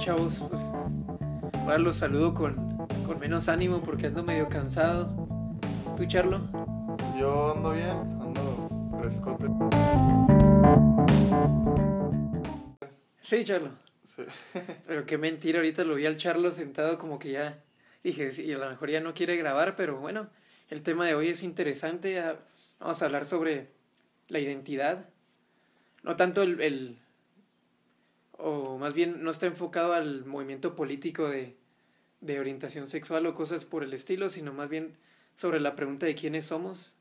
chavos? Pues ahora los saludo con, con menos ánimo porque ando medio cansado. ¿Tú, Charlo? Yo ando bien, ando frescote. Sí, Charlo. Sí. Pero qué mentira, ahorita lo vi al Charlo sentado como que ya dije, sí, a lo mejor ya no quiere grabar, pero bueno, el tema de hoy es interesante. ah, Vamos a hablar sobre la identidad. No tanto el, el o más bien no está enfocado al movimiento político de, de orientación sexual o cosas por el estilo, sino más bien sobre la pregunta de quiénes somos,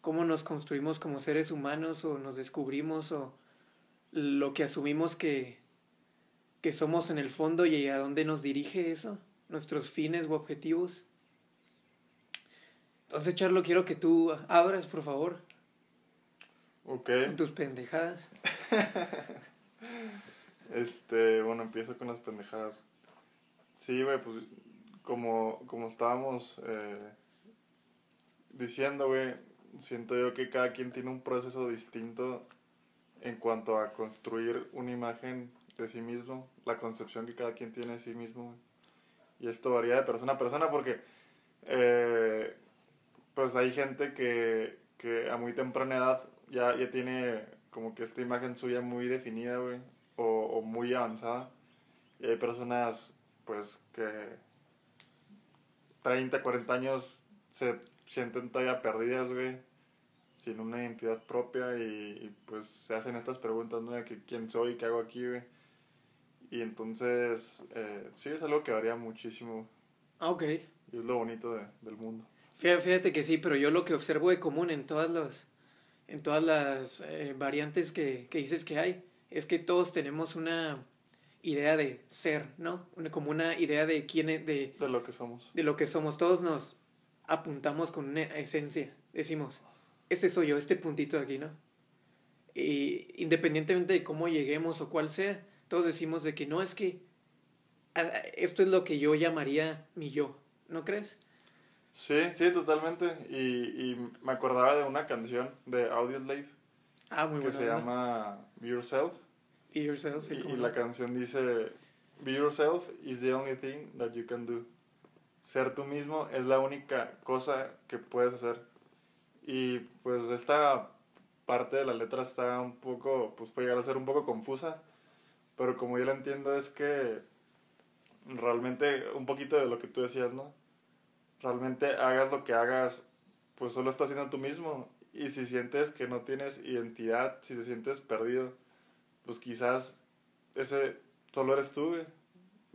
cómo nos construimos como seres humanos o nos descubrimos o lo que asumimos que, que somos en el fondo y a dónde nos dirige eso, nuestros fines u objetivos. Entonces, Charlo, quiero que tú abras, por favor, Ok. con tus pendejadas. Este, bueno, empiezo con las pendejadas. Sí, güey, pues como, como estábamos eh, diciendo, güey, siento yo que cada quien tiene un proceso distinto en cuanto a construir una imagen de sí mismo, la concepción que cada quien tiene de sí mismo. Y esto varía de persona a persona porque, eh, pues hay gente que, que a muy temprana edad ya, ya tiene como que esta imagen suya muy definida, güey, o, o muy avanzada. Y hay personas, pues, que 30, 40 años se sienten todavía perdidas, güey, sin una identidad propia y, y, pues se hacen estas preguntas, ¿no? De que quién soy, qué hago aquí, güey. Y entonces, eh, sí, es algo que varía muchísimo Ah, ok. y es lo bonito de- del mundo. Fí- Fíjate que sí, pero yo lo que observo de común en todas las, en todas las eh, variantes que, que dices que hay, es que todos tenemos una idea de ser, ¿no? Una, como una idea de quién es, de, De lo que somos. de lo que somos. Todos nos apuntamos con una esencia. Decimos, este soy yo, este puntito de aquí, ¿no? Y independientemente de cómo lleguemos o cuál sea, todos decimos de que no, es que esto es lo que yo llamaría mi yo, ¿no crees? Sí, sí, totalmente. Y, y me acordaba de una canción de Audioslave Ah, muy que buena se onda. llama Be Yourself. Be yourself, sí, Y, y la canción dice, Be yourself is the only thing that you can do. Ser tú mismo es la única cosa que puedes hacer. Y pues esta parte de la letra está un poco, pues puede llegar a ser un poco confusa, pero como yo la entiendo es que realmente un poquito de lo que tú decías, ¿no? Realmente hagas lo que hagas, pues solo estás siendo tú mismo. Y si sientes que no tienes identidad, si te sientes perdido, pues quizás ese solo eres tú, güey.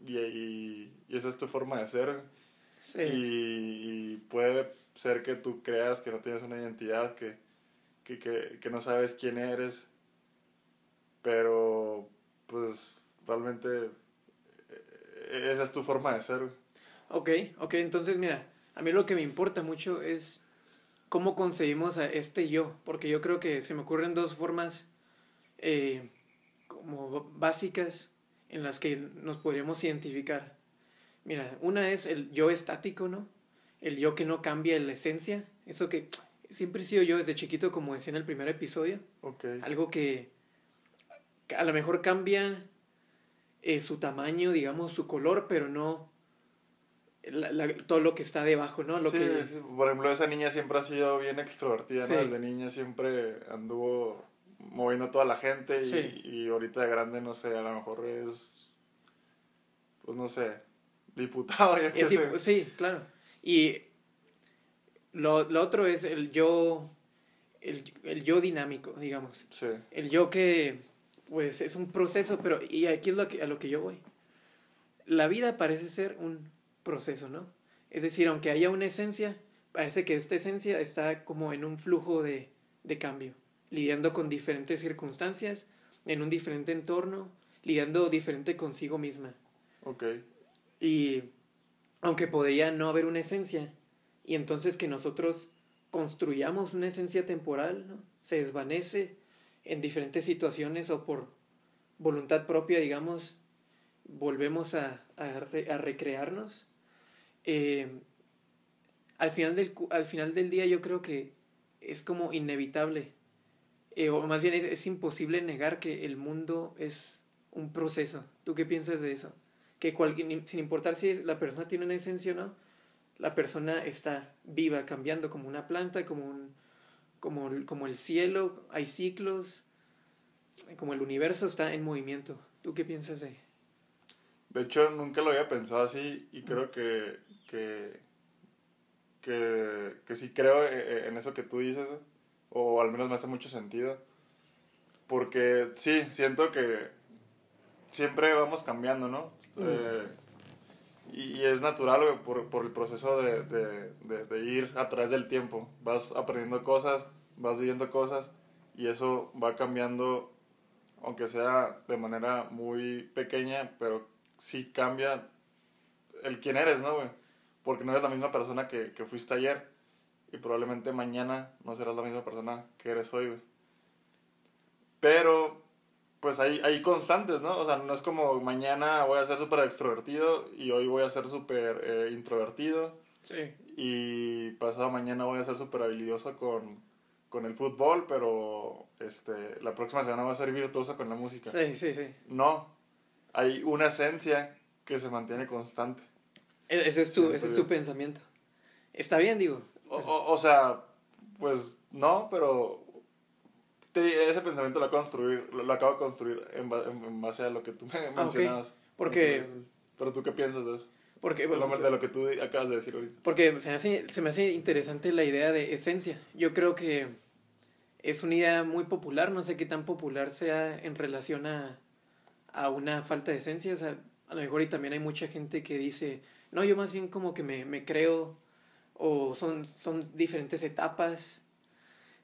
Y, y, y esa es tu forma de ser. Sí. Y, y puede ser que tú creas que no tienes una identidad, que, que, que, que no sabes quién eres. Pero, pues, realmente eh, esa es tu forma de ser, güey. Ok, ok, entonces mira, a mí lo que me importa mucho es cómo concebimos a este yo, porque yo creo que se me ocurren dos formas eh, como básicas en las que nos podríamos identificar. Mira, una es el yo estático, ¿no? El yo que no cambia la esencia, eso que siempre he sido yo desde chiquito, como decía en el primer episodio, Ok. algo que, que a lo mejor cambia eh, su tamaño, digamos, su color, pero no la- la- todo lo que está debajo, ¿no? Lo Sí, que, sí, por ejemplo, esa niña siempre ha sido bien extrovertida, Sí. ¿no? Desde niña siempre anduvo moviendo a toda la gente y, Sí. y ahorita de grande, no sé, a lo mejor es, pues no sé, diputado, ya que es sí, claro. Y lo, lo otro es el yo, el, el yo dinámico, digamos. Sí, El yo que, pues, es un proceso, pero, y aquí es lo que, a lo que yo voy. La vida parece ser un proceso, ¿no? Es decir, aunque haya una esencia, parece que esta esencia está como en un flujo de, de cambio, lidiando con diferentes circunstancias, en un diferente entorno, lidiando diferente consigo misma. ok, Y aunque podría no haber una esencia, y entonces que nosotros construyamos una esencia temporal, ¿no? se desvanece en diferentes situaciones o por voluntad propia, digamos, volvemos a, a, re- a recrearnos. Eh, al, final del, al final del día yo creo que es como inevitable, eh, o más bien es, es imposible negar que el mundo es un proceso. ¿Tú qué piensas de eso? que cualquier, sin importar si la persona tiene una esencia o no, la persona está viva, cambiando como una planta, como, un, como, como el cielo, hay ciclos, como el universo está en movimiento. ¿Tú qué piensas de? De hecho, nunca lo había pensado así y creo que, que, que, que sí creo e, e, en eso que tú dices, o al menos me hace mucho sentido. Porque sí, siento que siempre vamos cambiando, ¿no? Eh, y, es natural, por, por, el proceso de, de, de, ir a través del tiempo. Vas aprendiendo cosas, vas viviendo cosas y eso va cambiando, aunque sea de manera muy pequeña, pero sí cambia el quién eres, ¿no, güey? Porque no eres la misma persona que, que fuiste ayer y probablemente mañana no serás la misma persona que eres hoy, güey. Pero pues hay, hay constantes, ¿no? O sea, no es como mañana voy a ser súper extrovertido y hoy voy a ser súper eh, introvertido. Sí. Y pasado mañana voy a ser súper habilidoso con, con el fútbol, pero este, la próxima semana voy a ser virtuoso con la música. Sí, sí, sí. No, hay una esencia que se mantiene constante. E, ese es tu, ese es tu pensamiento. Está bien, digo. O, o sea, pues no, pero ese pensamiento lo construir, lo, acabo de construir en, en, base a lo que tú me ah, mencionabas. Porque... Pero tú qué piensas de eso? Porque, de, lo, que tú acabas de decir ahorita. Porque se me, hace, se me hace interesante la idea de esencia. Yo creo que es una idea muy popular, no sé qué tan popular sea en relación a, a una falta de esencia. O sea, a lo mejor y también hay mucha gente que dice, no, yo más bien como que me, me creo, o son, son diferentes etapas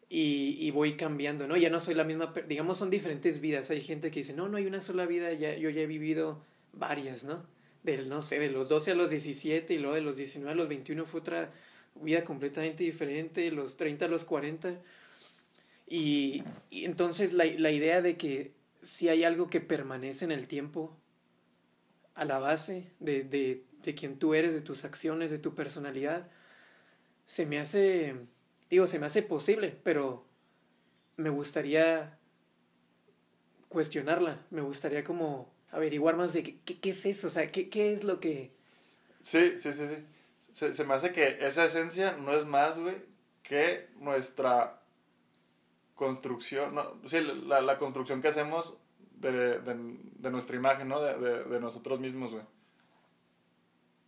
y, y, voy cambiando, ¿no? Ya no soy la misma, digamos, son diferentes vidas. Hay gente que dice, no, no hay una sola vida, ya, yo ya he vivido varias, ¿no? Del, no sé, de los 12 a los 17 y luego de los 19 a los 21 fue otra vida completamente diferente, los 30 a los 40. Y, y entonces la, la idea de que si hay algo que permanece en el tiempo, a la base de, de, de quien tú eres, de tus acciones, de tu personalidad, se me hace digo, se me hace posible, pero me gustaría cuestionarla, me gustaría como averiguar más de qué, qué, es eso, o sea, qué, qué es lo que... Sí, sí, sí, sí. Se, se me hace que esa esencia no es más, güey, que nuestra construcción, no, sí, la, la construcción que hacemos de, de, de nuestra imagen, ¿no? De, de nosotros mismos, güey.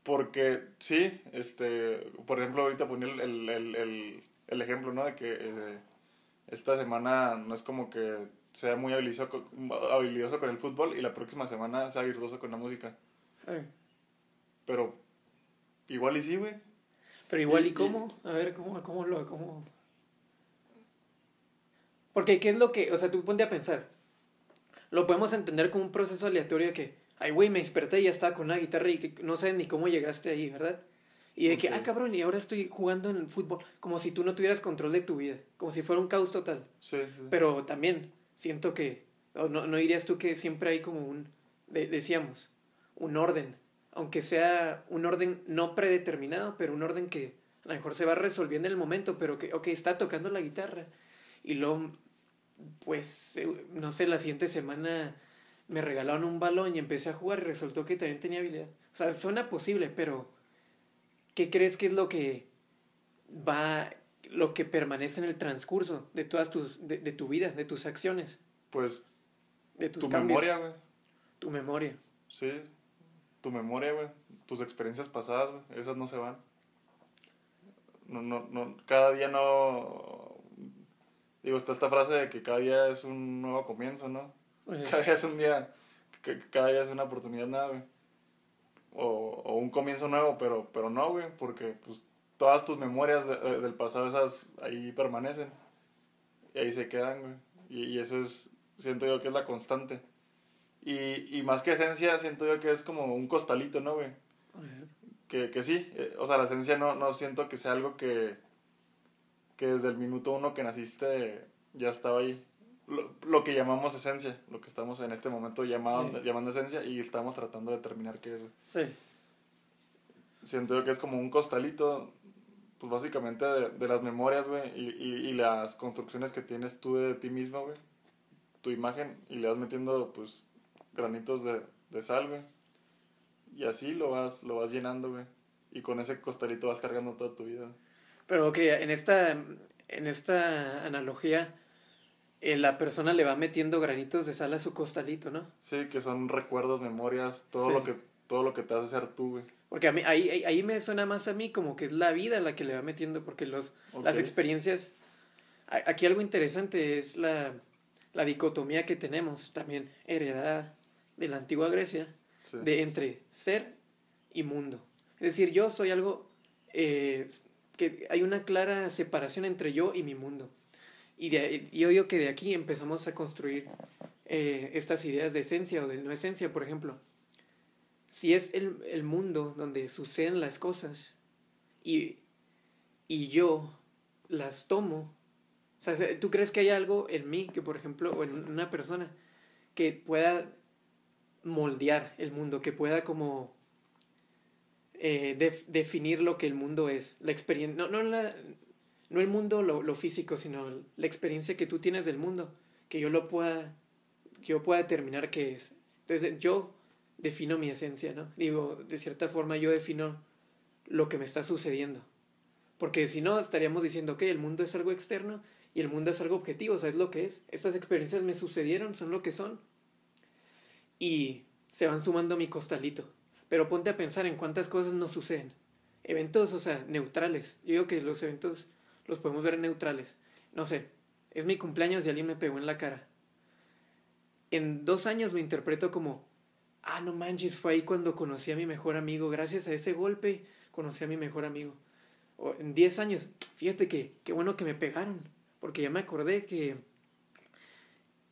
Porque sí, este, por ejemplo, ahorita ponía el, el, el, el ejemplo, ¿no? De que eh, esta semana no es como que sea muy habilidoso con, habilidoso con el fútbol y la próxima semana sea virtuoso con la música. Pero igual y sí, güey. Pero igual y, cómo? A ver, ¿cómo, cómo lo... Cómo? Porque ¿qué es lo que... O sea, tú ponte a pensar. Lo podemos entender como un proceso aleatorio que... Ay, güey, me desperté y ya estaba con una guitarra y que no sé ni cómo llegaste ahí, ¿verdad? Y de que, ah, cabrón, y ahora estoy jugando en el fútbol, como si tú no tuvieras control de tu vida, como si fuera un caos total. Sí, sí. Pero también siento que, no, no dirías tú que siempre hay como un, decíamos, un orden, aunque sea un orden no predeterminado, pero un orden que a lo mejor se va resolviendo en el momento, pero que, ok, está tocando la guitarra. Y luego, pues, eh, no sé, la siguiente semana me regalaron un balón y empecé a jugar y resultó que también tenía habilidad. O sea, suena posible, pero ¿qué crees que es lo que va, lo que permanece en el transcurso de todas tus, de, tu vida, de tus acciones? Pues, de tus tu memoria, güey. Tu memoria. Sí, tu memoria, güey. Tus experiencias pasadas, güey. Esas no se van. No, no, no, cada día no... Digo, está esta frase de que cada día es un nuevo comienzo, ¿no? Cada día es un día, cada día es una oportunidad güey o, o, un comienzo nuevo, pero, pero no, güey, porque pues todas tus memorias del pasado esas ahí permanecen y ahí se quedan, güey. Y, y, eso es, siento yo que es la constante. Y, y más que esencia, siento yo que es como un costalito, ¿no, güey? Que, que sí, eh, o sea, la esencia no, no siento que sea algo que, que desde el minuto uno que naciste ya estaba ahí lo, que llamamos esencia, lo que estamos en este momento llamando, llamando esencia y estamos tratando de determinar qué es. Sí. Siento que es como un costalito, pues básicamente de, las memorias, güey, y, y, las construcciones que tienes tú de ti mismo, güey. Tu imagen y le vas metiendo, pues, granitos de, de sal, güey. y así lo vas, lo vas llenando, güey. Y con ese costalito vas cargando toda tu vida. Pero ok, en esta, en esta analogía, eh, la persona le va metiendo granitos de sal a su costalito, ¿no? Sí, que son recuerdos, memorias, todo Sí. lo que todo lo que te hace ser tú, güey. Porque a mí, ahí, ahí, ahí me suena más a mí como que es la vida la que le va metiendo, porque los, las experiencias... Aquí algo interesante es la, la dicotomía que tenemos también heredada de la antigua Grecia, Sí. de entre ser y mundo. Es decir, yo soy algo eh, que hay una clara separación entre yo y mi mundo. Y yo digo que de aquí empezamos a construir eh, estas ideas de esencia o de no esencia, por ejemplo. Si es el, el mundo donde suceden las cosas y, y yo las tomo, o sea, ¿tú crees que hay algo en mí, que por ejemplo, o en una persona, que pueda moldear el mundo, que pueda como eh, def- definir lo que el mundo es, la experiencia, no, no, la, no el mundo lo, lo físico, sino la experiencia que tú tienes del mundo, que yo lo pueda, yo pueda determinar qué es. Entonces yo defino mi esencia, ¿no? Digo, de cierta forma yo defino lo que me está sucediendo. Porque si no, estaríamos diciendo que el mundo es algo externo y el mundo es algo objetivo, o sea, es lo que es. Estas experiencias me sucedieron, son lo que son. Y se van sumando a mi costalito. Pero ponte a pensar en cuántas cosas nos suceden. Eventos, o sea, neutrales. Yo digo que los eventos los podemos ver neutrales. No sé, es mi cumpleaños y alguien me pegó en la cara. En dos años lo interpreto como, ah, no manches, fue ahí cuando conocí a mi mejor amigo. Gracias a ese golpe conocí a mi mejor amigo. O en diez años, fíjate que qué bueno que me pegaron. Porque ya me acordé que,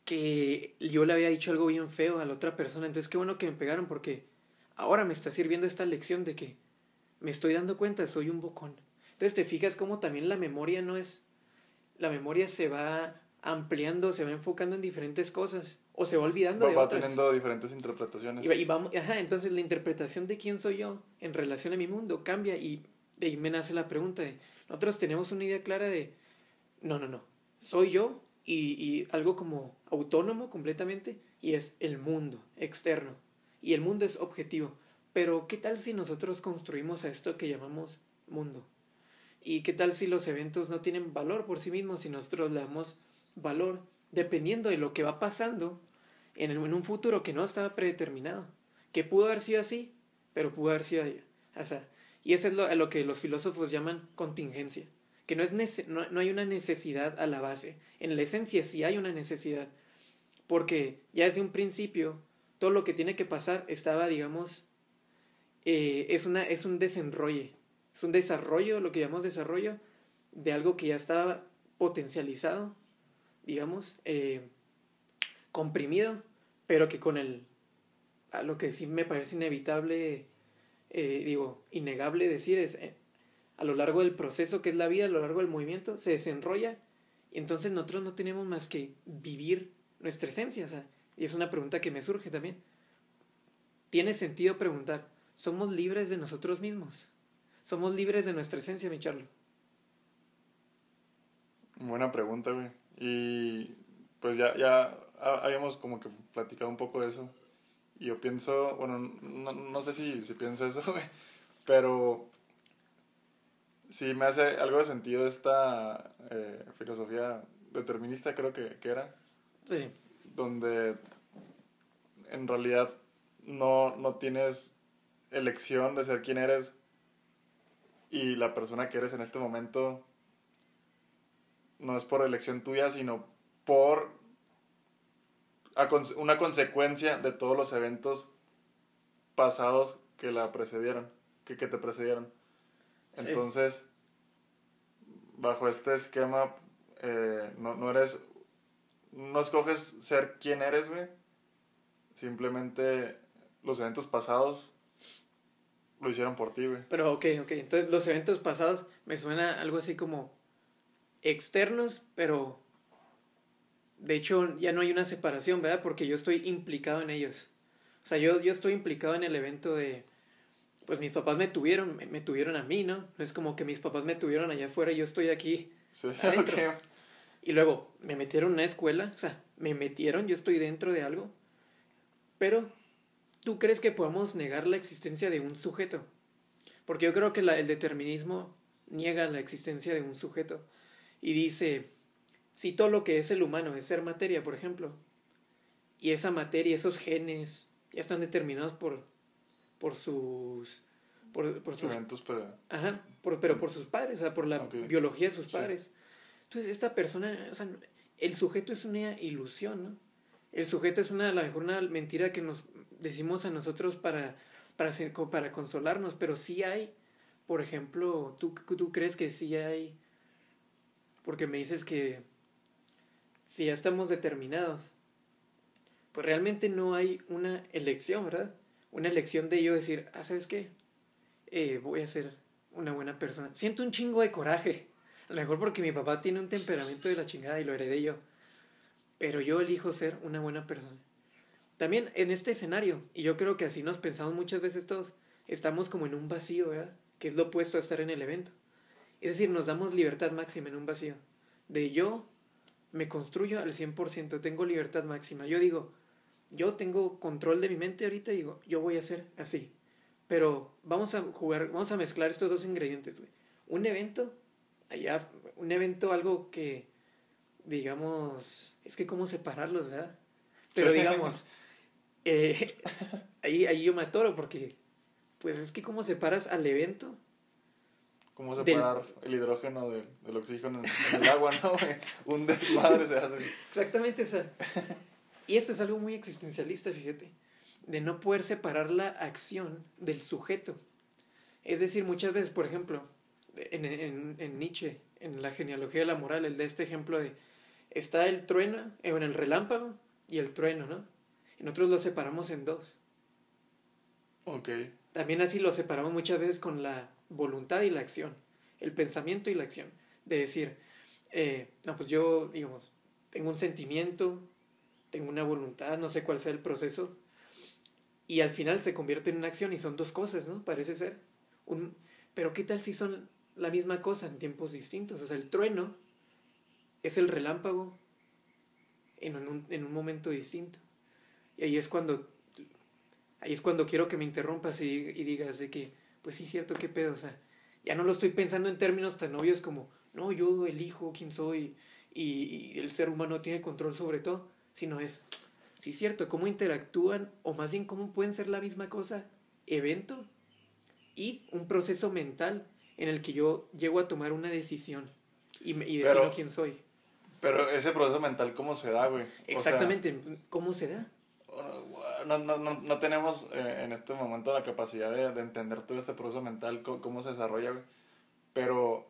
que yo le había dicho algo bien feo a la otra persona. Entonces qué bueno que me pegaron porque ahora me está sirviendo esta lección de que me estoy dando cuenta, soy un bocón. Entonces te fijas cómo también la memoria no es... La memoria se va ampliando, se va enfocando en diferentes cosas o se va olvidando Va, de va otras. teniendo diferentes interpretaciones. Y, va- y vamos, ajá, entonces la interpretación de quién soy yo en relación a mi mundo cambia y de ahí me nace la pregunta de, nosotros tenemos una idea clara de, no, no, no, soy yo y, y algo como autónomo completamente y es el mundo externo y el mundo es objetivo. Pero ¿qué tal si nosotros construimos a esto que llamamos mundo? ¿Y qué tal si los eventos no tienen valor por sí mismos si nosotros le damos valor dependiendo de lo que va pasando en, en un futuro que no estaba predeterminado? Que pudo haber sido así, pero pudo haber sido o sea, y eso es lo, lo que los filósofos llaman contingencia, que no, es nece- no, no hay una necesidad a la base. En la esencia sí hay una necesidad, porque ya desde un principio todo lo que tiene que pasar estaba, digamos, eh, es, una, es un desenrolle, es un desarrollo, lo que llamamos desarrollo, de algo que ya estaba potencializado, digamos, eh, comprimido, pero que con el, a lo que sí me parece inevitable, eh, digo, innegable decir es, eh, a lo largo del proceso que es la vida, a lo largo del movimiento, se desenrolla y entonces nosotros no tenemos más que vivir nuestra esencia, o sea, y es una pregunta que me surge también. Tiene sentido preguntar, ¿somos libres de nosotros mismos? ¿Somos libres de nuestra esencia, mi Charlo? Buena pregunta, güey. Y pues ya, ya ha- habíamos como que platicado un poco de eso. Y yo pienso, bueno, no, no sé si, si pienso eso, güey, pero sí me hace algo de sentido esta eh, filosofía determinista, creo que, que era, Sí, donde en realidad no, no tienes elección de ser quien eres y la persona que eres en este momento no es por elección tuya, sino por una consecuencia de todos los eventos pasados que la precedieron, que, que te precedieron. Sí. Entonces, bajo este esquema, eh, no, no eres, no escoges ser quien eres, güey. Simplemente los eventos pasados lo hicieron por ti, güey. pero ok, ok. Entonces los eventos pasados me suena algo así como externos, pero de hecho ya no hay una separación, ¿verdad? Porque yo estoy implicado en ellos. O sea, yo, yo estoy implicado en el evento de, pues mis papás me tuvieron, me, me tuvieron a mí, ¿no? No es como que mis papás me tuvieron allá afuera y yo estoy aquí. Sí, Adentro. Y luego me metieron en una escuela, o sea, me metieron, yo estoy dentro de algo, pero ¿tú crees que podemos negar la existencia de un sujeto? Porque yo creo que la, el determinismo niega la existencia de un sujeto y dice, si todo lo que es el humano es ser materia, por ejemplo, y esa materia, esos genes, ya están determinados por, por sus... Por, por sus... Eventos, pero... Ajá, por, pero por sus padres, o sea, por la biología de sus padres. Entonces, esta persona, o sea, el sujeto es una ilusión, ¿no? El sujeto es una, a lo mejor una mentira que nos decimos a nosotros para, para, para consolarnos, pero sí hay, por ejemplo, ¿tú, tú crees que sí hay, porque me dices que si ya estamos determinados, pues realmente no hay una elección, ¿verdad? Una elección de yo decir, ah, ¿sabes qué? Eh, voy a ser una buena persona. Siento un chingo de coraje. A lo mejor porque mi papá tiene un temperamento de la chingada y lo heredé yo. Pero yo elijo ser una buena persona. También en este escenario, y yo creo que así nos pensamos muchas veces todos, estamos como en un vacío, ¿verdad? Que es lo opuesto a estar en el evento. Es decir, nos damos libertad máxima en un vacío. De yo me construyo al 100%, tengo libertad máxima. Yo digo, yo tengo control de mi mente ahorita y digo, yo voy a ser así. Pero vamos a jugar, vamos a mezclar estos dos ingredientes, güey. Un evento, allá, un evento, algo que, digamos, es que cómo separarlos, ¿verdad? Pero digamos, eh, ahí, ahí yo me atoro porque, pues es que cómo separas al evento. ¿Cómo separar el hidrógeno del, oxígeno en, el agua, no? un desmadre se hace. Exactamente, o sea, y esto es algo muy existencialista, fíjate, de no poder separar la acción del sujeto. Es decir, muchas veces, por ejemplo, en, en, en Nietzsche, en la genealogía de la moral, el de este ejemplo de, está el trueno, en el relámpago y el trueno, ¿no? Y nosotros lo separamos en dos. Ok. También así lo separamos muchas veces con la voluntad y la acción, el pensamiento y la acción. De decir, eh, no, pues yo, digamos, tengo un sentimiento, tengo una voluntad, no sé cuál sea el proceso, y al final se convierte en una acción y son dos cosas, ¿no? Parece ser. Un, pero ¿qué tal si son la misma cosa en tiempos distintos? O sea, el trueno es el relámpago en un, en un momento distinto. Y ahí es cuando ahí es cuando quiero que me interrumpas y, y digas de que, pues sí, cierto, qué pedo, o sea, ya no lo estoy pensando en términos tan obvios como, no, yo elijo quién soy y, y el ser humano tiene control sobre todo, sino es, sí, cierto, cómo interactúan, o más bien cómo pueden ser la misma cosa, evento y un proceso mental en el que yo llego a tomar una decisión y, y defino quién soy. Pero ese proceso mental, ¿cómo se da, güey? Exactamente, ¿cómo se da? No, no, no, no tenemos eh, en este momento la capacidad de, de, entender todo este proceso mental, cómo, cómo se desarrolla, güey. Pero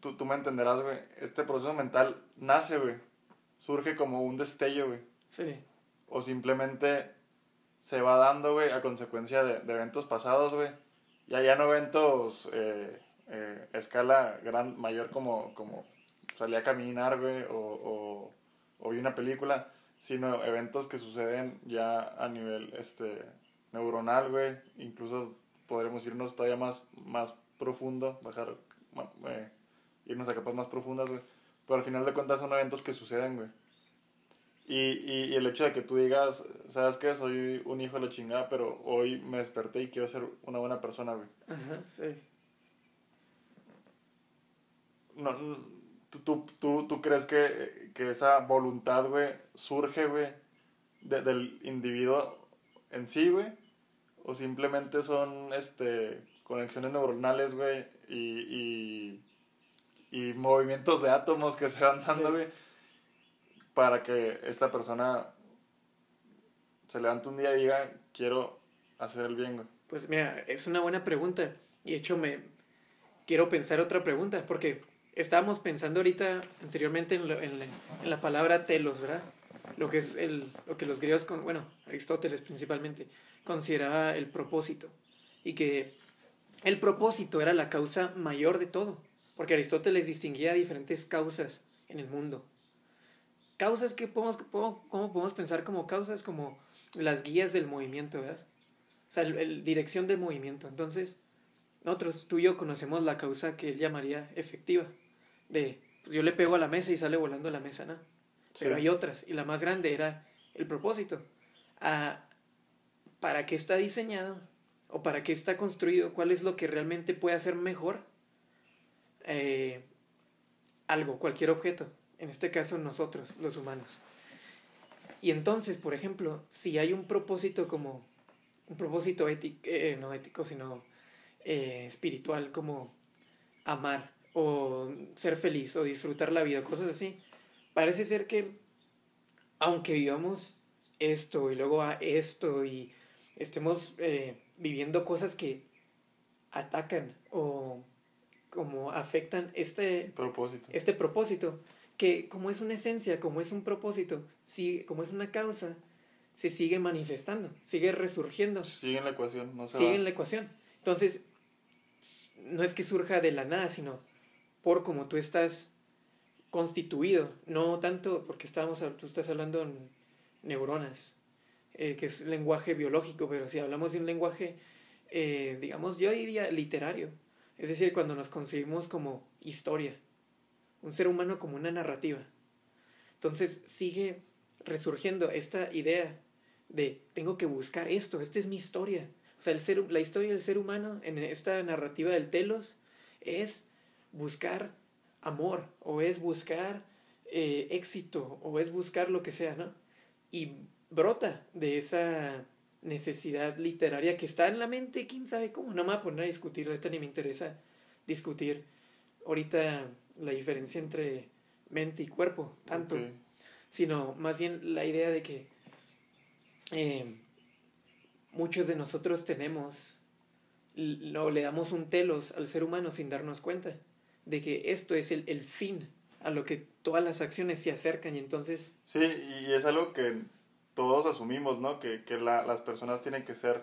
tú, tú me entenderás, güey. Este proceso mental nace, güey, surge como un destello, güey. Sí. O simplemente se va dando, güey, a consecuencia de, de eventos pasados, güey. Ya, ya no eventos eh, eh, escala gran, mayor como, como salí a caminar, güey, o, o, o, vi una película, sino eventos que suceden ya a nivel este, neuronal, güey. Incluso podremos irnos todavía más, más profundo, bajar, eh, irnos a capas más profundas, güey pero al final de cuentas son eventos que suceden, güey. Y, y, y, el hecho de que tú digas, ¿sabes qué? Soy un hijo de la chingada, pero hoy me desperté y quiero ser una buena persona, güey. Ajá, sí. No, ¿tú, tú, tú, tú crees que, que esa voluntad, güey, surge, güey, de, del individuo en sí, güey? ¿O simplemente son, este, conexiones neuronales, güey, y, y y movimientos de átomos que se van dando, güey, para que esta persona se levante un día y diga, quiero hacer el bien, güey. Pues mira, es una buena pregunta. Y de hecho me quiero pensar otra pregunta, porque estábamos pensando ahorita anteriormente en, la, en la palabra telos, ¿verdad? Lo que es el, lo que los griegos, con, bueno, Aristóteles principalmente, consideraba el propósito. Y que el propósito era la causa mayor de todo. Porque Aristóteles distinguía diferentes causas en el mundo. Causas que podemos, ¿cómo podemos pensar como causas? Como las guías del movimiento, ¿verdad? O sea, el, dirección del movimiento. Entonces, nosotros, tú y yo conocemos la causa que él llamaría efectiva. De, pues yo le pego a la mesa y sale volando la mesa, ¿no? Pero hay otras. Y la más grande era el propósito. A, para qué está diseñado o para qué está construido, cuál es lo que realmente puede hacer mejor eh, algo, cualquier objeto, en este caso nosotros, los humanos. Y entonces, por ejemplo, si hay un propósito como, un propósito ético, eh, no ético, sino eh, espiritual, como amar o ser feliz o disfrutar la vida, cosas así, parece ser que aunque vivamos esto y luego a esto y estemos eh, viviendo cosas que atacan o como afectan este propósito. este propósito, que como es una esencia, como es un propósito, sigue, como es una causa, se sigue manifestando, sigue resurgiendo. Sigue en la ecuación, no se Sigue en la ecuación. Entonces, no es que surja de la nada, sino por como tú estás constituido, no tanto porque estábamos, tú estás hablando en neuronas, eh, que es lenguaje biológico, pero si hablamos de un lenguaje, eh, digamos, yo diría literario, es decir, cuando nos concebimos como historia, un ser humano como una narrativa. Entonces sigue resurgiendo esta idea de tengo que buscar esto, esta es mi historia. O sea, el ser, la historia del ser humano en esta narrativa del telos es buscar amor o es buscar eh, éxito o es buscar lo que sea, ¿no? Y brota de esa necesidad literaria que está en la mente, quién sabe cómo. No me voy a poner a discutir, ahorita ni me interesa discutir ahorita la diferencia entre mente y cuerpo, tanto, sino más bien la idea de que eh, muchos de nosotros tenemos, no, le damos un telos al ser humano sin darnos cuenta de que esto es el, el fin a lo que todas las acciones se acercan y entonces Sí, y es algo que todos asumimos, ¿no? Que, que la- las personas tienen que ser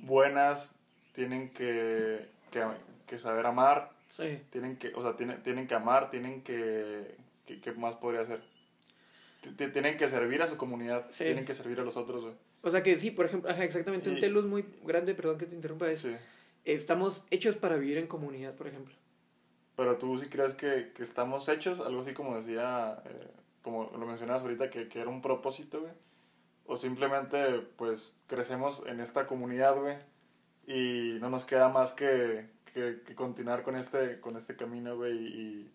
buenas, tienen que, que, que saber amar, sí, tienen que, o sea, tienen, tienen que amar, tienen que, ¿qué más podría? T- t- Tienen que servir a su comunidad, Sí. tienen que servir a los otros, güey. o sea que sí, por ejemplo, ajá, exactamente, un telos muy grande, perdón que te interrumpa, es, Sí. estamos hechos para vivir en comunidad, por ejemplo. Pero tú sí crees que, que estamos hechos, algo así como decía, eh, como lo mencionabas ahorita, que, que era un propósito, güey. O simplemente, pues, crecemos en esta comunidad, güey. Y no nos queda más que, que, que continuar con este, con este camino, güey. Y,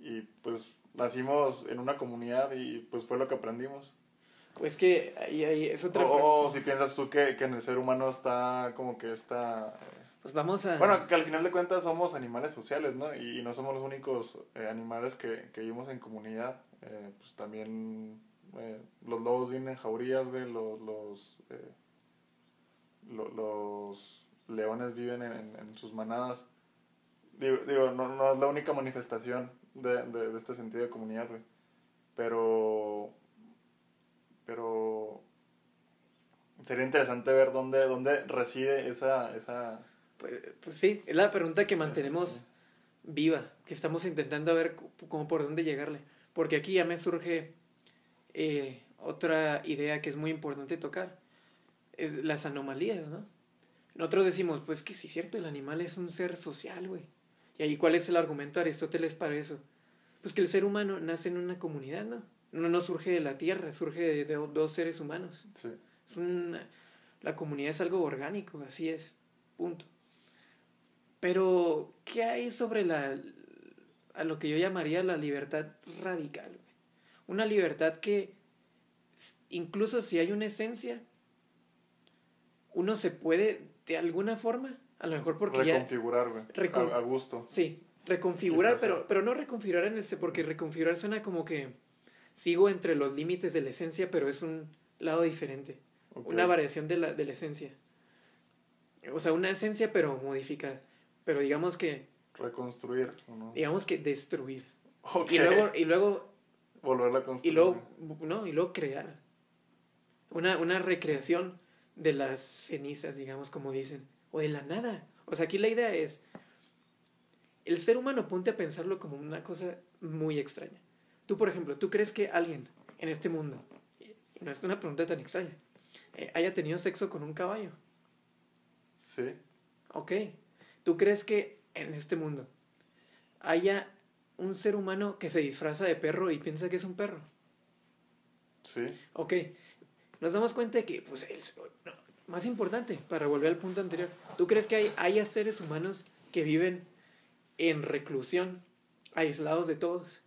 y, pues, nacimos en una comunidad y, pues, fue lo que aprendimos. Pues que ahí, ahí es otra O, o pregunta. si piensas tú que, que en el ser humano está como que esta... eh, Pues vamos a... bueno, que al final de cuentas somos animales sociales, ¿no? Y, y no somos los únicos eh, animales que, que vivimos en comunidad. Eh, pues también eh, los lobos viven en jaurías, güey. Los, los, lo- los leones viven en, en- en sus manadas. Digo, digo no, no es la única manifestación de, de, de este sentido de comunidad, güey. Pero... Pero... Sería interesante ver dónde, dónde reside esa... esa Pues, pues sí, es la pregunta que mantenemos Sí. viva, que estamos intentando ver cómo por dónde llegarle. Porque aquí ya me surge eh, otra idea que es muy importante tocar, es las anomalías, ¿no? Nosotros decimos, pues que sí es cierto, el animal es un ser social, güey. Y ahí, ¿cuál es el argumento de Aristóteles para eso? Pues que el ser humano nace en una comunidad, ¿no? No, no surge de la tierra, surge de, de dos seres humanos. Sí. Es una- la comunidad es algo orgánico, así es, punto. Pero, ¿qué hay sobre la, a lo que yo llamaría la libertad radical? Una libertad que, incluso si hay una esencia, uno se puede, de alguna forma, a lo mejor porque ya... reconfigurar, A, a gusto. Sí, reconfigurar, pero, pero no reconfigurar en el... Porque reconfigurar suena como que sigo entre los límites de la esencia, pero es un lado diferente. Una variación de la, de la esencia. O sea, una esencia pero modificada. Pero digamos que, Reconstruir, ¿o no? digamos que destruir. Ok. Y luego, y luego, Volverla a y construir. luego, no, y luego crear. Una, una recreación de las cenizas, digamos, como dicen. O de la nada. O sea, aquí la idea es, el ser humano, ponte a pensarlo como una cosa muy extraña. Tú, por ejemplo, ¿tú crees que alguien en este mundo, y no es una pregunta tan extraña, eh, haya tenido sexo con un caballo? Sí. Ok. ¿Tú crees que en este mundo haya un ser humano que se disfraza de perro y piensa que es un perro? Sí. Ok. nos damos cuenta de que, pues, el, no, más importante, para volver al punto anterior, ¿tú crees que hay, haya seres humanos que viven en reclusión, aislados de todos?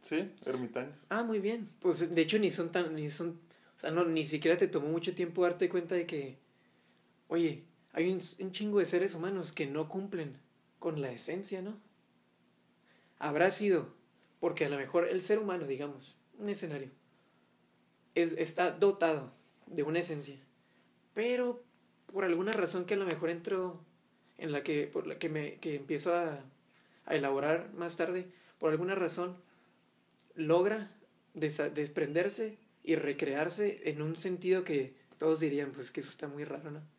Sí, ermitaños. Ah, muy bien. Pues de hecho ni son tan, ni son, o sea, no, ni siquiera te tomó mucho tiempo darte cuenta de que, oye, hay un, chingo de seres humanos que no cumplen con la esencia, ¿no? Habrá sido porque a lo mejor el ser humano, digamos, un escenario, es, está dotado de una esencia, pero por alguna razón que a lo mejor entro en la que, por la que me, que empiezo a, a elaborar más tarde, por alguna razón logra desprenderse y recrearse en un sentido que todos dirían, pues que eso está muy raro, ¿no?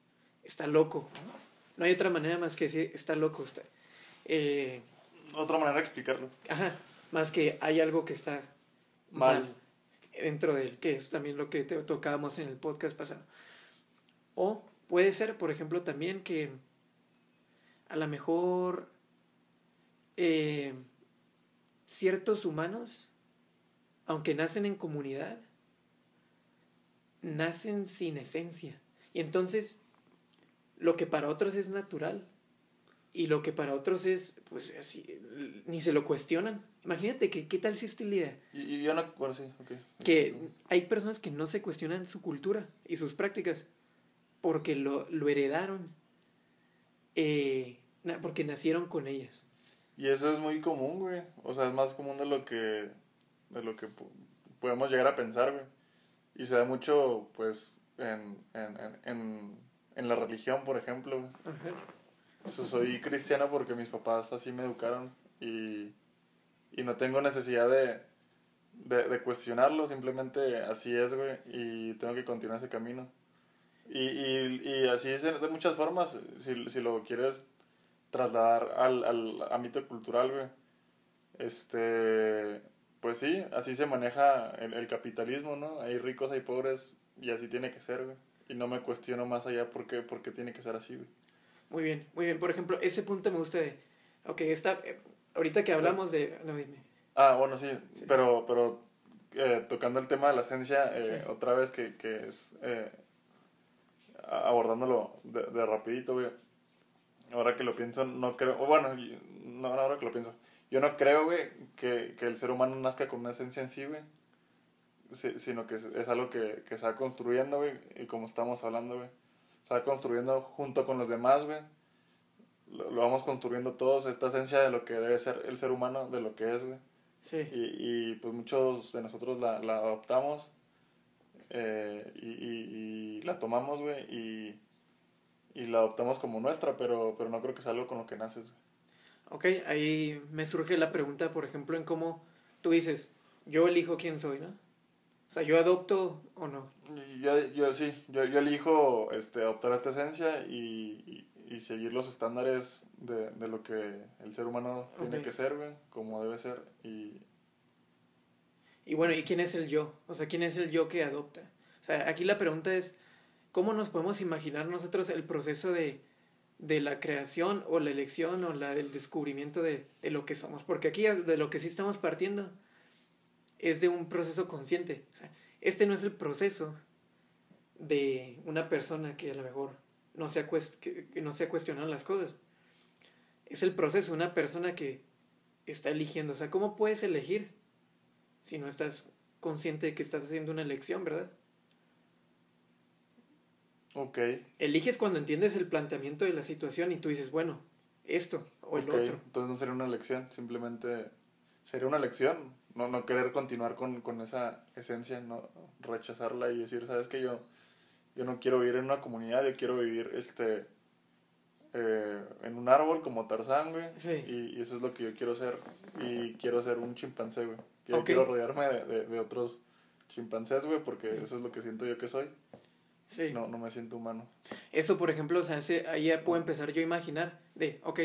Está loco. No hay otra manera más que decir, está loco. Está, eh, Otra manera de explicarlo. Ajá, más que hay algo que está Mal. mal, dentro de él, que es también lo que te tocábamos en el podcast pasado. O puede ser, por ejemplo, también que a lo mejor eh, ciertos humanos, aunque nacen en comunidad, nacen sin esencia. Y entonces, lo que para otros es natural y lo que para otros es, pues así, ni se lo cuestionan. Imagínate que, ¿qué tal si esta idea? Y, y yo no, bueno, sí, ok. Que hay personas que no se cuestionan su cultura y sus prácticas porque lo, lo heredaron, eh, porque nacieron con ellas. Y eso es muy común, güey. O sea, es más común de lo que, de lo que podemos llegar a pensar, güey. Y se da mucho, pues, en, en, en, en, en la religión, por ejemplo. Ajá. So- soy cristiano porque mis papás así me educaron y, y no tengo necesidad de, de, de cuestionarlo, simplemente así es, güey, y tengo que continuar ese camino. Y, y, y así es de de muchas formas, si, si lo quieres trasladar al, al ámbito cultural, güey. Este, pues sí, así se maneja el, el capitalismo, ¿no? Hay ricos, hay pobres, y así tiene que ser, güey. Y no me cuestiono más allá por qué, por qué tiene que ser así, güey. Muy bien, muy bien. Por ejemplo, ese punto me gusta de... Ok, está, eh, ahorita que hablamos de... No, dime. Ah, bueno, sí, Sí. pero, pero eh, tocando el tema de la esencia, eh, Sí. otra vez que, que es eh, abordándolo de, de rapidito, güey. Ahora que lo pienso, no creo, o bueno, no, ahora que lo pienso, yo no creo, güey, que, que el ser humano nazca con una esencia en sí, güey. Sí, sino que es, es algo que, que se va construyendo, güey, y como estamos hablando, güey. Se va construyendo junto con los demás, güey. Lo, lo vamos construyendo todos, esta esencia de lo que debe ser el ser humano, de lo que es, güey. Sí. Y, y pues muchos de nosotros la, la adoptamos eh, y, y- y la tomamos, güey, y, y la adoptamos como nuestra, pero, pero no creo que sea algo con lo que naces, güey. Ok, ahí me surge la pregunta, por ejemplo, en cómo tú dices, yo elijo quién soy, ¿no? O sea, yo adopto o no. Yo, yo sí, yo, yo elijo este, adoptar esta esencia y, y, y seguir los estándares de, de lo que el ser humano tiene Ok. que ser, güey, como debe ser. Y Y bueno, ¿y quién es el yo? O sea, ¿quién es el yo que adopta? O sea, aquí la pregunta es, ¿cómo nos podemos imaginar nosotros el proceso de, de la creación o la elección o la del descubrimiento de, de lo que somos? Porque aquí de lo que sí estamos partiendo es de un proceso consciente. O sea, este no es el proceso de una persona que a lo mejor no se ha, que, no se ha cuestionado las cosas. Es el proceso de una persona que está eligiendo. O sea, ¿cómo puedes elegir si no estás consciente de que estás haciendo una elección, ¿verdad? Ok. Eliges cuando entiendes el planteamiento de la situación y tú dices, bueno, esto o el otro. Entonces no sería una elección, simplemente sería una elección. No, no querer continuar con, con esa esencia, no rechazarla y decir, sabes que yo, yo no quiero vivir en una comunidad, yo quiero vivir este eh, en un árbol como Tarzán, güey. Sí. Y, y eso es lo que yo quiero ser. Y quiero ser un chimpancé, güey. Yo quiero rodearme de, de, de otros chimpancés, güey, porque Sí. eso es lo que siento yo que soy. Sí. No, no me siento humano. Eso, por ejemplo, o sea, ese- ahí ya puedo empezar yo a imaginar de, ok,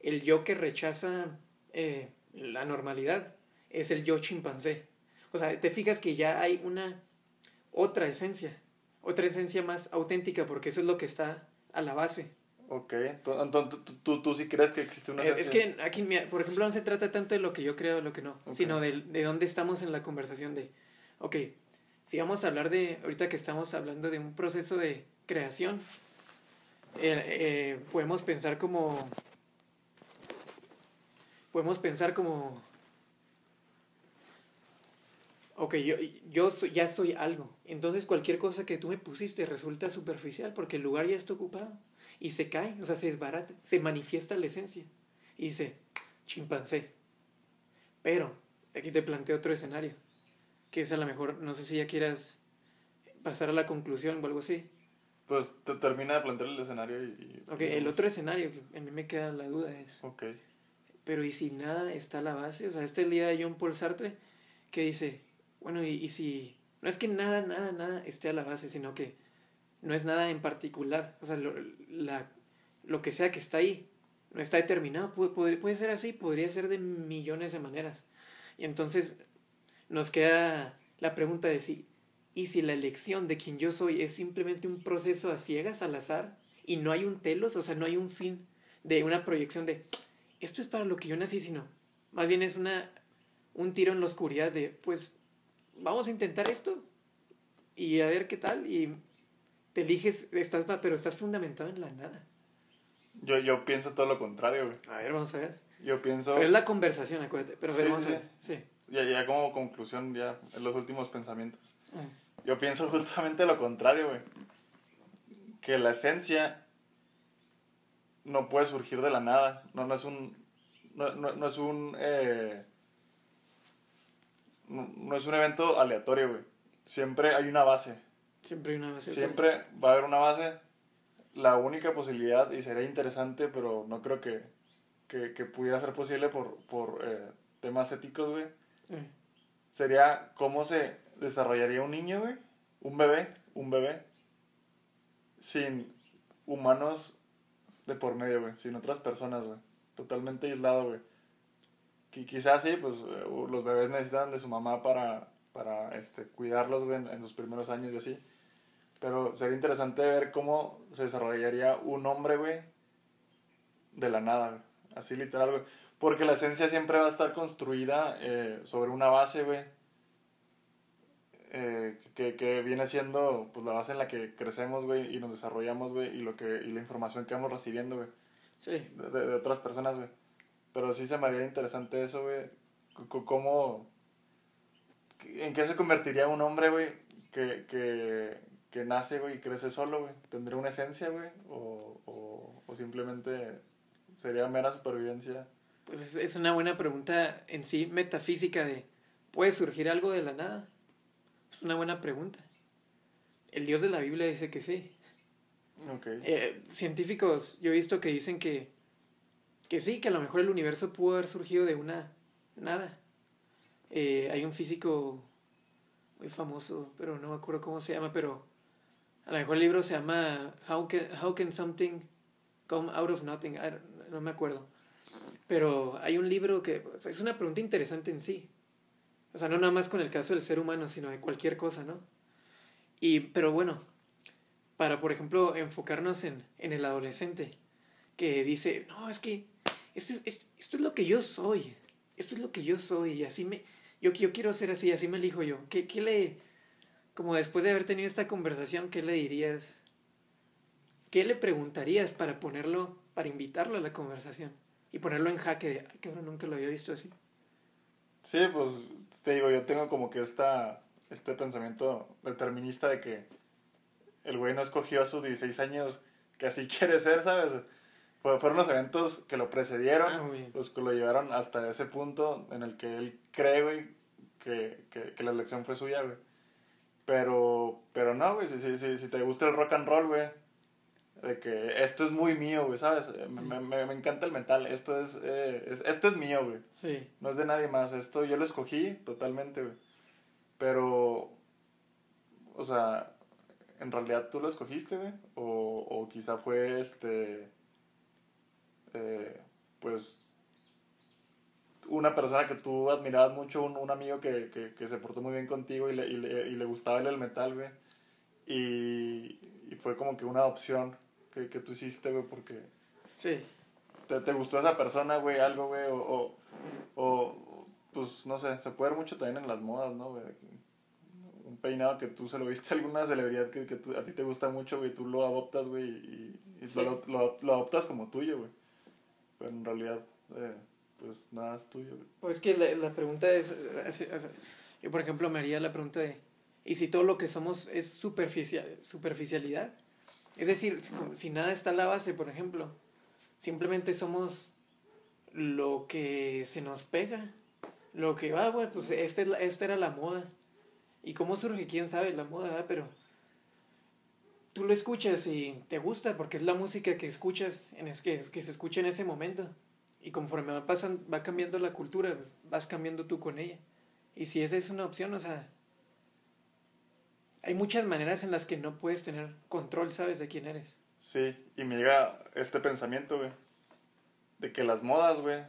el yo que rechaza eh, la normalidad es el yo chimpancé. O sea, te fijas que ya hay una otra esencia, otra esencia más auténtica, porque eso es lo que está a la base. Ok, ento- entonces tú, tú, tú sí crees que existe una Eh, Es esencia. que aquí, por ejemplo, no se trata tanto de lo que yo creo o lo que no, sino de, de dónde estamos en la conversación de, ok, si vamos a hablar de, ahorita que estamos hablando de un proceso de creación, eh, eh, podemos pensar como, podemos pensar como, ok, yo, yo soy, ya soy algo, entonces cualquier cosa que tú me pusiste resulta superficial porque el lugar ya está ocupado y se cae, o sea, se desbarata, se manifiesta la esencia y dice, chimpancé. Pero, aquí te planteo otro escenario, que es a lo mejor, no sé si ya quieras pasar a la conclusión o algo así. Pues te termina de plantear el escenario y... ok, el otro escenario que a mí me queda la duda es... Ok. Pero ¿y si nada está a la base? O sea, este es el día de John Paul Sartre que dice, bueno, y, y si... No es que nada, nada, nada esté a la base, sino que no es nada en particular. O sea, lo, la, lo que sea que está ahí no está determinado. Puede, puede, ser así, podría ser de millones de maneras. Y entonces nos queda la pregunta de si, ¿y si la elección de quien yo soy es simplemente un proceso a ciegas, al azar, y no hay un telos, o sea, no hay un fin de una proyección de, esto es para lo que yo nací, sino más bien es una, un tiro en la oscuridad de, pues, vamos a intentar esto y a ver qué tal, y te eliges, estás, pero estás fundamentado en la nada. Yo, yo pienso todo lo contrario, güey. A ver, vamos a ver. Yo pienso... Pero es la conversación, acuérdate. Pero a ver, vamos a ver. Sí. Ya, ya como conclusión, ya en los últimos pensamientos. Mm. Yo pienso justamente lo contrario, güey. Que la esencia no puede surgir de la nada. No, no es un... No, no, no es un... Eh, no, no es un evento aleatorio, güey. Siempre hay una base. Siempre hay una base. Siempre va a haber una base la única posibilidad, y sería interesante, pero no creo que, que, que pudiera ser posible por, por eh, temas éticos, güey, mm. sería cómo se desarrollaría un niño, güey, un bebé, un bebé, sin humanos de por medio, güey, sin otras personas, güey, totalmente aislado, güey. Quizás sí, pues eh, los bebés necesitan de su mamá para, para este, cuidarlos, güey, en sus primeros años y así pero sería interesante ver cómo se desarrollaría un hombre, güey, de la nada, güey. Así literal, güey. Porque la esencia siempre va a estar construida eh, sobre una base, güey. Eh, que, que, viene siendo pues, la base en la que crecemos, güey, y nos desarrollamos, güey, y, lo que, y la información que vamos recibiendo, güey. Sí. De, de, otras personas, güey. Pero sí se me haría interesante eso, güey. ¿Cómo... ¿En qué se convertiría un hombre, güey? Que, que, que nace, güey, y crece solo, güey? ¿Tendría una esencia, güey? O, o, o, simplemente sería mera supervivencia? Pues es, una buena pregunta en sí, metafísica de, ¿puede surgir algo de la nada? Es una buena pregunta. El Dios de la Biblia dice que sí. Okay. Eh, científicos, yo he visto que dicen que, que sí, que a lo mejor el universo pudo haber surgido de una nada. Eh, hay un físico muy famoso, pero no me acuerdo cómo se llama, pero a lo mejor el libro se llama How Can, How Can Something Come Out of Nothing. no me acuerdo. Pero hay un libro que es una pregunta interesante en sí. O sea, no nada más con el caso del ser humano, sino de cualquier cosa, ¿no? Y, pero bueno, para, por ejemplo, enfocarnos en, en el adolescente, que dice, no, es que esto es, esto es lo que yo soy, esto es lo que yo soy, y así me, yo, yo quiero ser así, así me elijo yo. ¿Qué, qué le, como después de haber tenido esta conversación, ¿qué le dirías? ¿Qué le preguntarías para ponerlo, para invitarlo a la conversación? Y ponerlo en jaque de, ay, cabrón, nunca lo había visto así. Sí, pues te digo, yo tengo como que esta, este pensamiento determinista de que el güey no escogió a sus 16 años que así quiere ser, ¿sabes? Fueron los eventos que lo precedieron, ah, los que lo llevaron hasta ese punto en el que él cree, güey, que, que, que la elección fue suya, güey. Pero, pero no, güey, si, si, si te gusta el rock and roll, güey, de que esto es muy mío, güey, ¿sabes? Me, me, me, encanta el metal, esto es, eh, esto es mío, güey. Sí. No es de nadie más, esto yo lo escogí totalmente, güey. Pero, o sea, ¿en realidad tú lo escogiste, güey? O, o quizá fue, este, eh, pues, una persona que tú admirabas mucho, un, un amigo que, que, que, se portó muy bien contigo y le, y le, y le gustaba el, metal, güey. Y, y, fue como que una adopción que, que tú hiciste, güey, porque... Sí. Te, te gustó esa persona, güey, algo, güey, o, o, o, pues, no sé, se puede ver mucho también en las modas, ¿no, güey? un peinado que tú se lo viste a alguna celebridad que, que a ti te gusta mucho, güey, tú lo adoptas, güey, y, lo, lo, lo, adoptas como tuyo, güey. Pero en realidad, eh, pues nada es tuyo. Pues que la, la pregunta es, yo por ejemplo me haría la pregunta de, ¿y si todo lo que somos es superficial, superficialidad? Es decir, si, nada está a la base, por ejemplo, simplemente somos lo que se nos pega, lo que va, ah, bueno, pues este, esta era la moda. ¿Y cómo surge? ¿Quién sabe la moda? Pero tú lo escuchas y te gusta porque es la música que escuchas, en es que, se escucha en ese momento. Y conforme va, pasan, va cambiando la cultura, vas cambiando tú con ella. Y si esa es una opción, o sea, hay muchas maneras en las que no puedes tener control, ¿sabes? De quién eres. Sí, y me llega este pensamiento, güey, de que las modas, güey,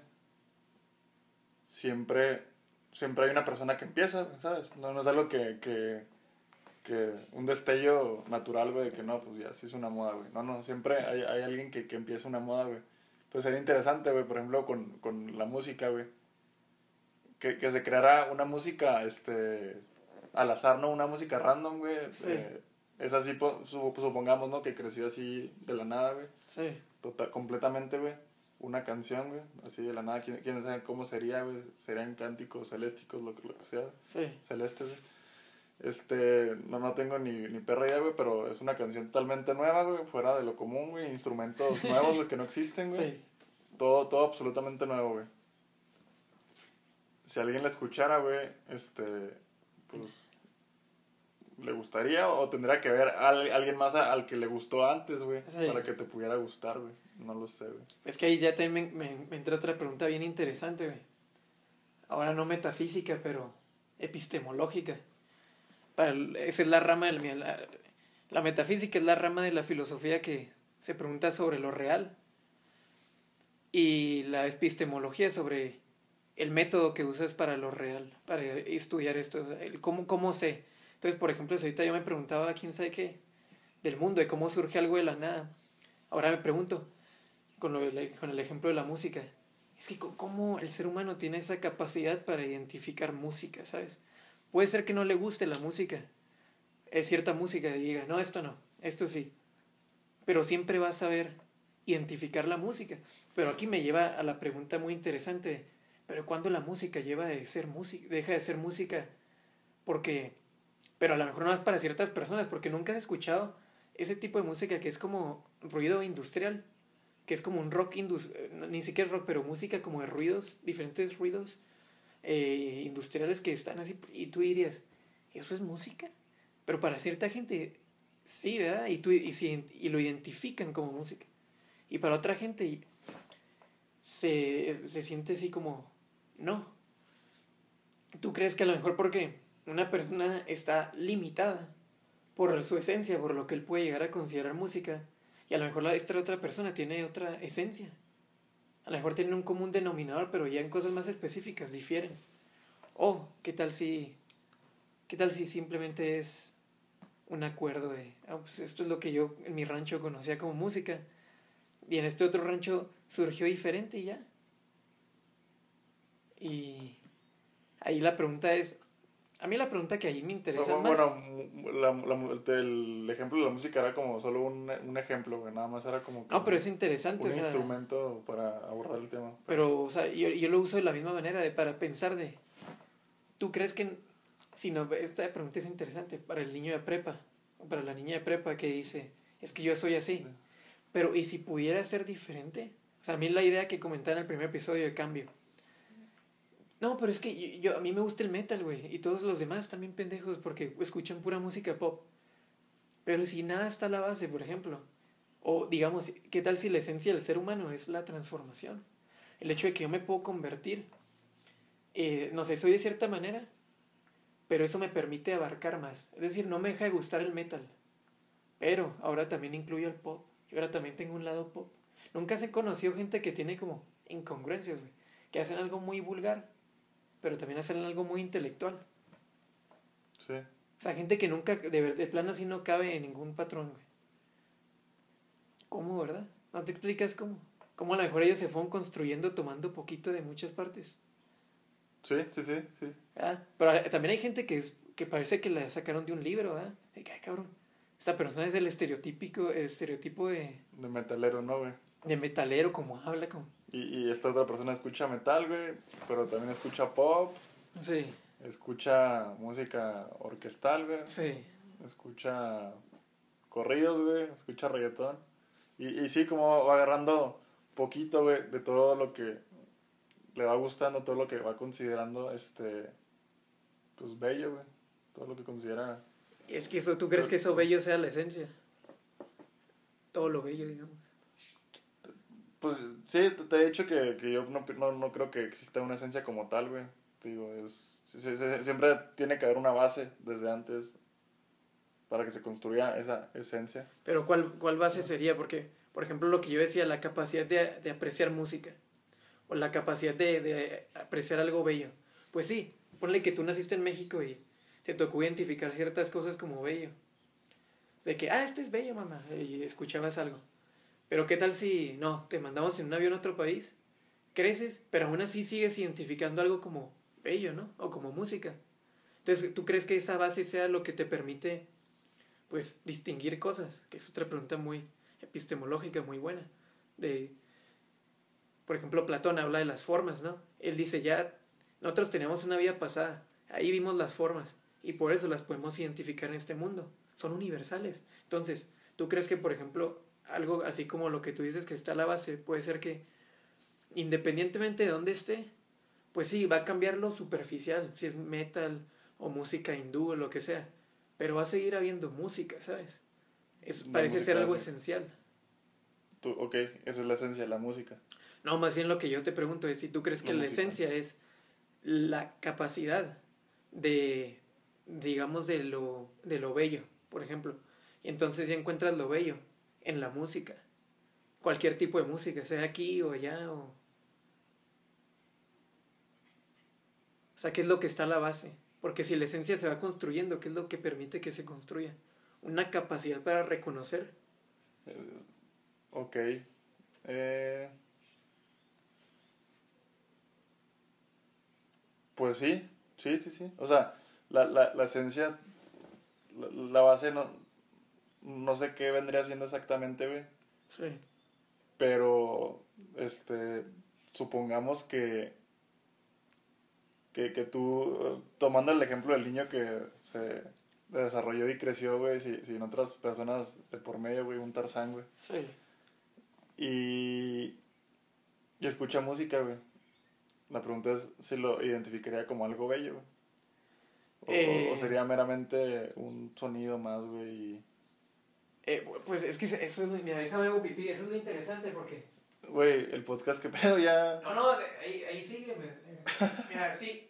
siempre, siempre hay una persona que empieza, ¿sabes? No, no es algo que, que, que, un destello natural, güey, de que no, pues ya sí es una moda, güey. No, no, siempre hay, hay alguien que, que empieza una moda, güey. Pues sería interesante, güey, por ejemplo, con, con la música, güey. Que, que se creara una música, este, al azar, ¿no? Una música random, güey. Eh, es así, supongamos, ¿no? Que creció así de la nada, güey. Sí. Total, completamente, güey una canción, güey, así de la nada, ¿quién, quién sabe cómo sería, güey? Serían cánticos celésticos, lo, lo que sea. Sí. Celestes, güey. Este, no, no tengo ni, ni perra idea, güey, pero es una canción totalmente nueva, güey, fuera de lo común, güey, instrumentos nuevos, güey, que no existen, güey. Sí. Todo, todo absolutamente nuevo, güey. Si alguien la escuchara, güey, este, pues, le gustaría o tendría que ver a alguien más al que le gustó antes, güey, para que te pudiera gustar, güey. No lo sé, güey. Es que ahí ya también me, me, entra otra pregunta bien interesante, güey. Ahora no metafísica, pero epistemológica. Esa es la rama del... La, la metafísica es la rama de la filosofía que se pregunta sobre lo real. Y la epistemología sobre el método que usas para lo real, para estudiar esto, el cómo, cómo sé. Entonces, por ejemplo, si ahorita yo me preguntaba, ¿quién sabe qué? Del mundo, de cómo surge algo de la nada. Ahora me pregunto, con, lo, con el ejemplo de la música. Es que cómo el ser humano tiene esa capacidad para identificar música, ¿sabes? Puede ser que no le guste la música, es cierta música y diga, no, esto no, esto sí. Pero siempre va a saber identificar la música. Pero aquí me lleva a la pregunta muy interesante, pero ¿cuándo la música lleva de ser música, deja de ser música? Porque, pero a lo mejor no es para ciertas personas, porque nunca has escuchado ese tipo de música que es como ruido industrial que es como un rock, indus eh, ni siquiera rock, pero música como de ruidos, diferentes ruidos eh, industriales que están así, y tú dirías, ¿eso es música? Pero para cierta gente, sí, ¿verdad? Y, tú, y, y lo identifican como música. Y para otra gente se, se siente así como, no. ¿Tú crees que a lo mejor porque una persona está limitada por su esencia, por lo que él puede llegar a considerar música, y a lo mejor la, esta otra persona tiene otra esencia. A lo mejor tienen un común denominador, pero ya en cosas más específicas difieren. O, ¿qué tal si, qué tal si simplemente es un acuerdo de, ah, pues esto es lo que yo en mi rancho conocía como música, y en este otro rancho surgió diferente y ya. Y ahí la pregunta es, a mí la pregunta que ahí me interesa bueno, más... Bueno, el ejemplo de la música era como solo un, un ejemplo, nada más era como... No, pero es interesante. Un instrumento para abordar el tema. Pero, o sea, yo, yo lo uso de la misma manera, de, para pensar de... ¿Tú crees que... Si no, esta pregunta es interesante para el niño de prepa, para la niña de prepa que dice, es que yo soy así. Pero, ¿y si pudiera ser diferente? O sea, a mí la idea que comentaba en el primer episodio de cambio no, pero es que yo, a mí me gusta el metal, güey. Y todos los demás también pendejos porque escuchan pura música pop. Pero si nada está a la base, por ejemplo. O digamos, ¿qué tal si la esencia del ser humano es la transformación? El hecho de que yo me puedo convertir. Eh, no sé, soy de cierta manera. Pero eso me permite abarcar más. Es decir, no me deja de gustar el metal. Pero ahora también incluyo el pop. Y ahora también tengo un lado pop. Nunca se he conocido gente que tiene como incongruencias, güey. Que hacen algo muy vulgar pero también hacen algo muy intelectual. Sí. O sea, gente que nunca, de, de plano así no cabe en ningún patrón, güey. ¿Cómo, verdad? ¿No te explicas cómo? Cómo a lo mejor ellos se fueron construyendo tomando poquito de muchas partes. Sí, sí, sí, sí. Ah, pero también hay gente que es que parece que la sacaron de un libro, ¿verdad? De que, ay, cabrón, esta persona es el estereotípico, el estereotipo de, De metalero, ¿no, güey? de metalero, como habla, como... Y, y esta otra persona escucha metal, güey, pero también escucha pop, Sí, escucha música orquestal, güey, sí. escucha corridos, güey, escucha reggaetón. Y, y sí, como va agarrando poquito, güey, de todo lo que le va gustando, todo lo que va considerando, este, pues bello, güey. Todo lo que considera... Es que eso, ¿tú crees que eso bello sea la esencia? Todo lo bello, digamos. Pues sí, te, he dicho que, que yo no, no, no creo que exista una esencia como tal, güey. Digo, es, siempre tiene que haber una base desde antes para que se construya esa esencia. Pero ¿cuál, cuál base sería? Porque, por ejemplo, lo que yo decía, la capacidad de, de apreciar música, o la capacidad de, de apreciar algo bello. Pues sí, ponle que tú naciste en México y te tocó identificar ciertas cosas como bello. De que, ah, esto es bello, mamá, y escuchabas algo. Pero ¿qué tal si, no, te mandamos en un avión a otro país? Creces, pero aún así sigues identificando algo como bello, ¿no? O como música. Entonces, ¿tú crees que esa base sea lo que te permite, pues, distinguir cosas? Que es otra pregunta muy epistemológica, muy buena. De, por ejemplo, Platón habla de las formas, ¿no? Él dice, ya, nosotros teníamos una vida pasada, ahí vimos las formas, y por eso las podemos identificar en este mundo. Son universales. Entonces, ¿tú crees que, por ejemplo, algo así como lo que tú dices que está a la base, puede ser que, independientemente de dónde esté, pues sí, va a cambiar lo superficial, si es metal o música hindú o lo que sea, pero va a seguir habiendo música, ¿sabes? Es, parece ser algo esencial. Tú, ok, esa es la esencia de la música. No, más bien lo que yo te pregunto es si tú crees que La esencia es la capacidad de, digamos, de lo, de lo bello, por ejemplo. Y entonces ya encuentras lo bello en la música. Cualquier tipo de música, sea aquí o allá o... O sea, ¿qué es lo que está a la base? Porque si la esencia se va construyendo, ¿qué es lo que permite que se construya? Una capacidad para reconocer. Eh, ok. Eh, pues sí, sí, sí, sí. O sea, la, la, la esencia, la, la base no, no sé qué vendría siendo exactamente, güey. Sí. Pero, este, supongamos que, que, que tú, tomando el ejemplo del niño que se desarrolló y creció, güey, si- sin otras personas de por medio, güey, un Tarzán, güey. Sí. Y, y escucha música, güey. La pregunta es si lo identificaría como algo bello, güey. O, Eh. o- sería meramente un sonido más, güey. Eh, pues es que eso es lo, mira, déjame hago pipí, eso es lo interesante porque... Güey, el podcast que pedo ya... No, no, ahí, ahí sigue, mira, sí,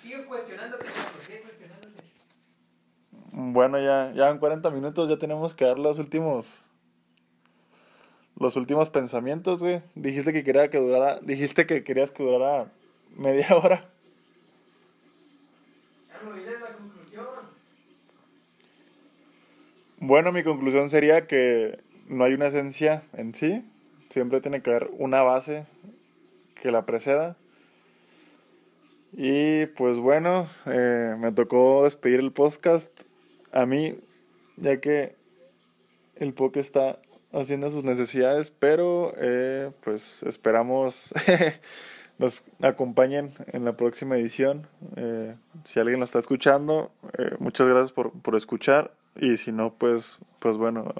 sigue cuestionándote, sigue cuestionándote. Bueno, ya, ya en 40 minutos ya tenemos que dar los últimos... Los últimos pensamientos, güey. Dijiste que quería que durara... Dijiste que querías que durara media hora. Carlos, dile la conclusión. Bueno, mi conclusión sería que no hay una esencia en sí, siempre tiene que haber una base que la preceda. Y pues bueno, eh, me tocó despedir el podcast a mí, ya que el Poke está haciendo sus necesidades, pero eh, pues esperamos nos acompañen en la próxima edición. Eh, si alguien lo está escuchando, eh, muchas gracias por, por escuchar. Y si no, pues, pues bueno.